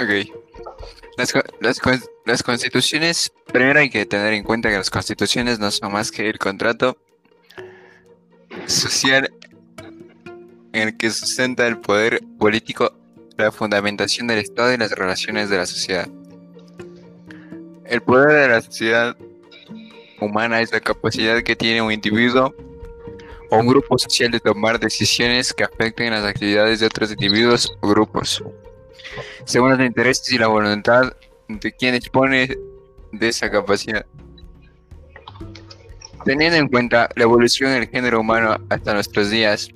Ok. Las, las, las, constituciones, primero hay que tener en cuenta que las constituciones no son más que el contrato social en el que sustenta el poder político, la fundamentación del Estado y las relaciones de la sociedad. El poder de la sociedad humana es la capacidad que tiene un individuo o un grupo social de tomar decisiones que afecten las actividades de otros individuos o grupos, según los intereses y la voluntad de quien dispone de esa capacidad. Teniendo en cuenta la evolución del género humano hasta nuestros días,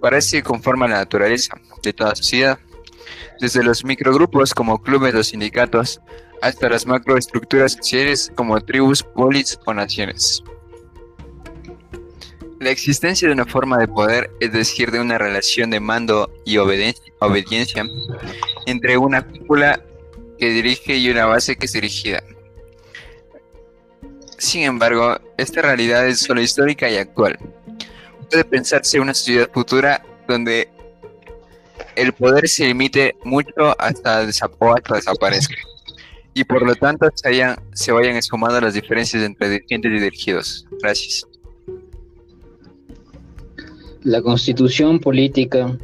parece que conforma la naturaleza de toda sociedad, desde los microgrupos como clubes o sindicatos, hasta las macroestructuras sociales como tribus, polis o naciones. La existencia de una forma de poder, es decir, de una relación de mando y obediencia entre una cúpula que dirige y una base que es dirigida. Sin embargo, esta realidad es solo histórica y actual. Puede pensarse una sociedad futura donde el poder se limite mucho hasta, hasta desaparezca y por lo tanto se, se vayan esfumando las diferencias entre dirigentes y dirigidos. Gracias. La constitución política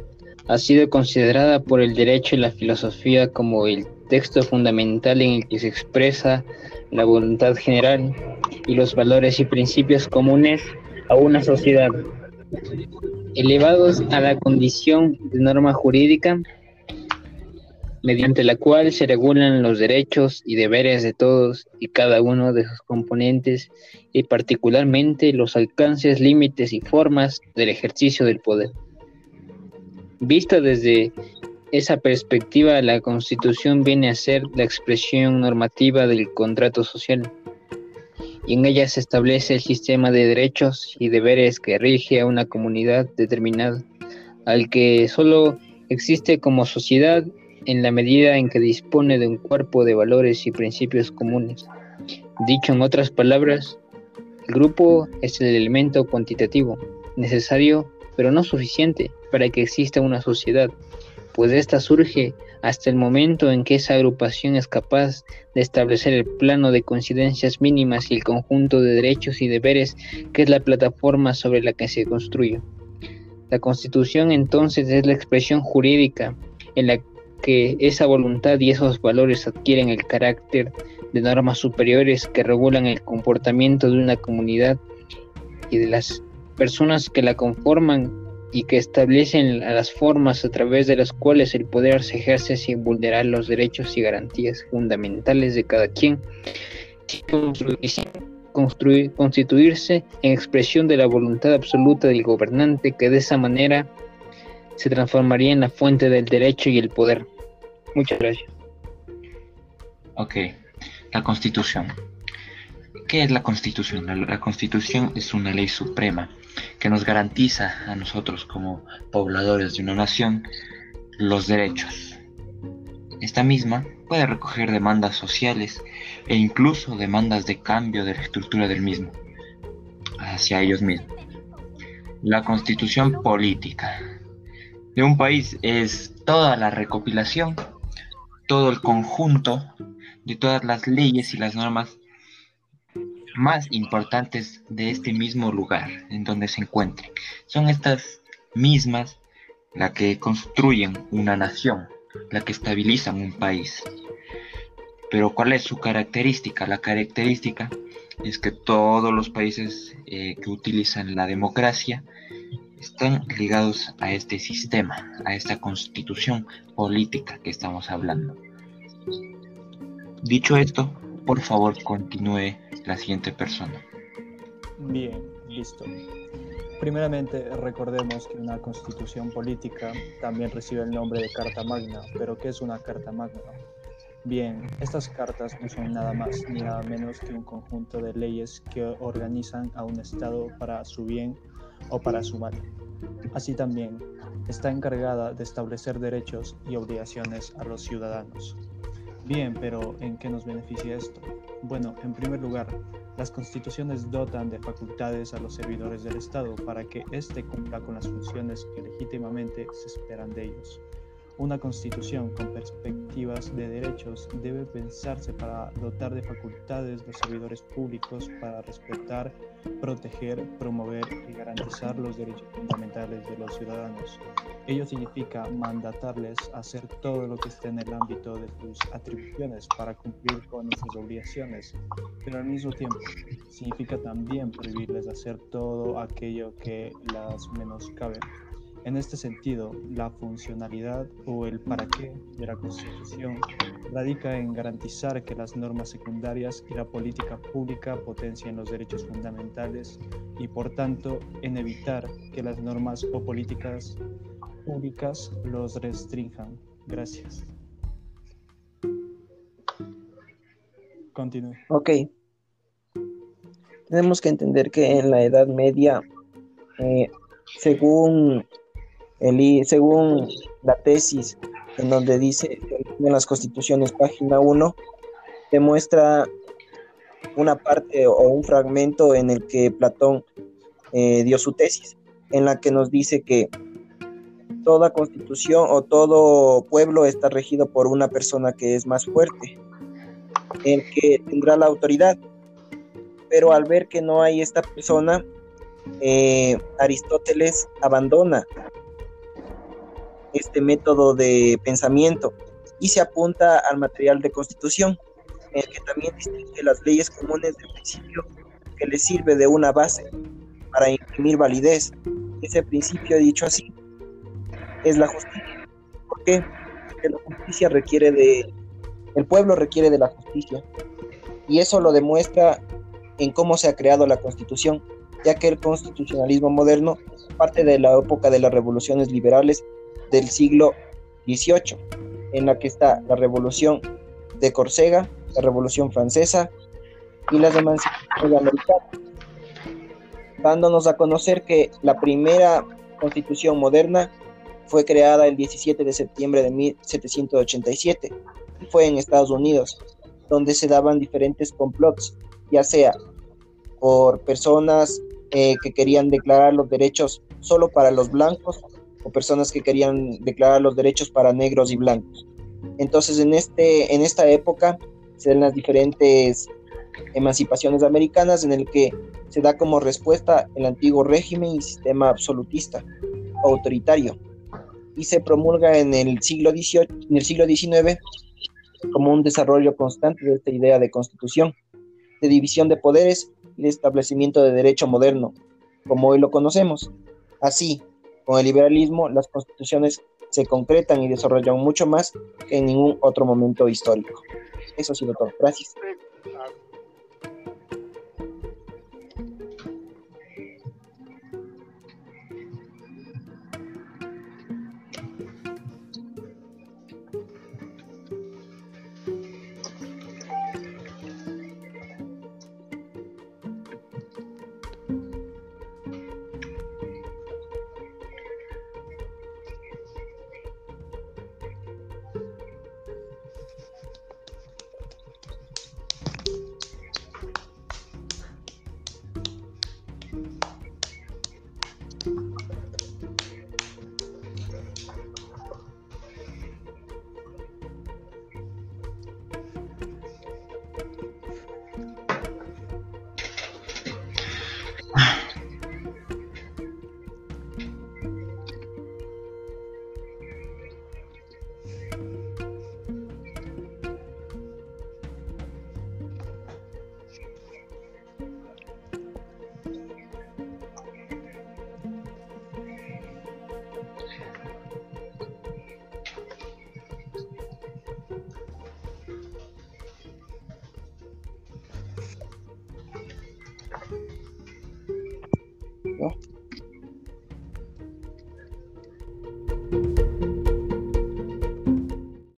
ha sido considerada por el derecho y la filosofía como el texto fundamental en el que se expresa la voluntad general y los valores y principios comunes a una sociedad, elevados a la condición de norma jurídica mediante la cual se regulan los derechos y deberes de todos y cada uno de sus componentes y particularmente los alcances, límites y formas del ejercicio del poder. Vista desde esa perspectiva, la Constitución viene a ser la expresión normativa del contrato social y en ella se establece el sistema de derechos y deberes que rige a una comunidad determinada, al que solo existe como sociedad en la medida en que dispone de un cuerpo de valores y principios comunes. Dicho en otras palabras, el grupo es el elemento cuantitativo necesario, pero no suficiente para que exista una sociedad, pues ésta surge hasta el momento en que esa agrupación es capaz de establecer el plano de coincidencias mínimas y el conjunto de derechos y deberes que es la plataforma sobre la que se construye. La Constitución entonces es la expresión jurídica en la que esa voluntad y esos valores adquieren el carácter de normas superiores que regulan el comportamiento de una comunidad y de las personas que la conforman y que establecen las formas a través de las cuales el poder se ejerce sin vulnerar los derechos y garantías fundamentales de cada quien, construir, constituirse en expresión de la voluntad absoluta del gobernante que de esa manera se transformaría en la fuente del derecho y el poder. Muchas gracias. Ok, la Constitución. ¿Qué es la Constitución? La, Constitución es una ley suprema que nos garantiza a nosotros como pobladores de una nación los derechos. Esta misma puede recoger demandas sociales e incluso demandas de cambio de la estructura del mismo hacia ellos mismos. La constitución política de un país es toda la recopilación todo el conjunto de todas las leyes y las normas más importantes de este mismo lugar en donde se encuentre. Son estas mismas las que construyen una nación, las que estabilizan un país. Pero ¿cuál es su característica? La característica es que todos los países eh, que utilizan la democracia están ligados a este sistema, a esta constitución política que estamos hablando. Dicho esto, por favor continúe la siguiente persona. Bien, listo. Primeramente, recordemos que una constitución política también recibe el nombre de Carta Magna, pero ¿qué es una Carta Magna? Bien, estas cartas no son nada más ni nada menos que un conjunto de leyes que organizan a un Estado para su bien o para su mal. Así también, está encargada de establecer derechos y obligaciones a los ciudadanos. Bien, pero ¿en qué nos beneficia esto? Bueno, en primer lugar, las constituciones dotan de facultades a los servidores del Estado para que éste cumpla con las funciones que legítimamente se esperan de ellos. Una constitución con perspectivas de derechos debe pensarse para dotar de facultades los servidores públicos para respetar, proteger, promover y garantizar los derechos fundamentales de los ciudadanos. Ello significa mandatarles hacer todo lo que esté en el ámbito de sus atribuciones para cumplir con sus obligaciones, pero al mismo tiempo significa también prohibirles hacer todo aquello que las menoscabe. En este sentido, la funcionalidad o el para qué de la Constitución radica en garantizar que las normas secundarias y la política pública potencien los derechos fundamentales y, por tanto, en evitar que las normas o políticas públicas los restrinjan. Gracias. Continúe. Ok. Tenemos que entender que en la Edad Media, eh, según según la tesis en donde dice en las constituciones, página 1, demuestra una parte o un fragmento en el que Platón eh, dio su tesis, en la que nos dice que toda constitución o todo pueblo está regido por una persona que es más fuerte, el que tendrá la autoridad. Pero al ver que no hay esta persona, eh, Aristóteles abandona este método de pensamiento y se apunta al material de constitución, en el que también distingue las leyes comunes del principio que le sirve de una base para imprimir validez. Ese principio, dicho así, es la justicia. ¿Por qué? Porque la justicia requiere de, el pueblo requiere de la justicia. Y eso lo demuestra en cómo se ha creado la constitución, ya que el constitucionalismo moderno parte de la época de las revoluciones liberales del siglo XVIII, en la que está la Revolución de Córcega, la Revolución Francesa y las emancipaciones americanas, dándonos a conocer que la primera constitución moderna fue creada el 17 de septiembre de 1787 y fue en Estados Unidos, donde se daban diferentes complots, ya sea por personas eh, que querían declarar los derechos solo para los blancos o personas que querían declarar los derechos para negros y blancos. Entonces, en, este, en esta época se dan las diferentes emancipaciones americanas en el que se da como respuesta el antiguo régimen y sistema absolutista autoritario y se promulga en el siglo XVIII, en el siglo XIX como un desarrollo constante de esta idea de constitución, de división de poderes y de establecimiento de derecho moderno, como hoy lo conocemos. Así, con el liberalismo, las constituciones se concretan y desarrollan mucho más que en ningún otro momento histórico. Eso ha sido todo. Gracias.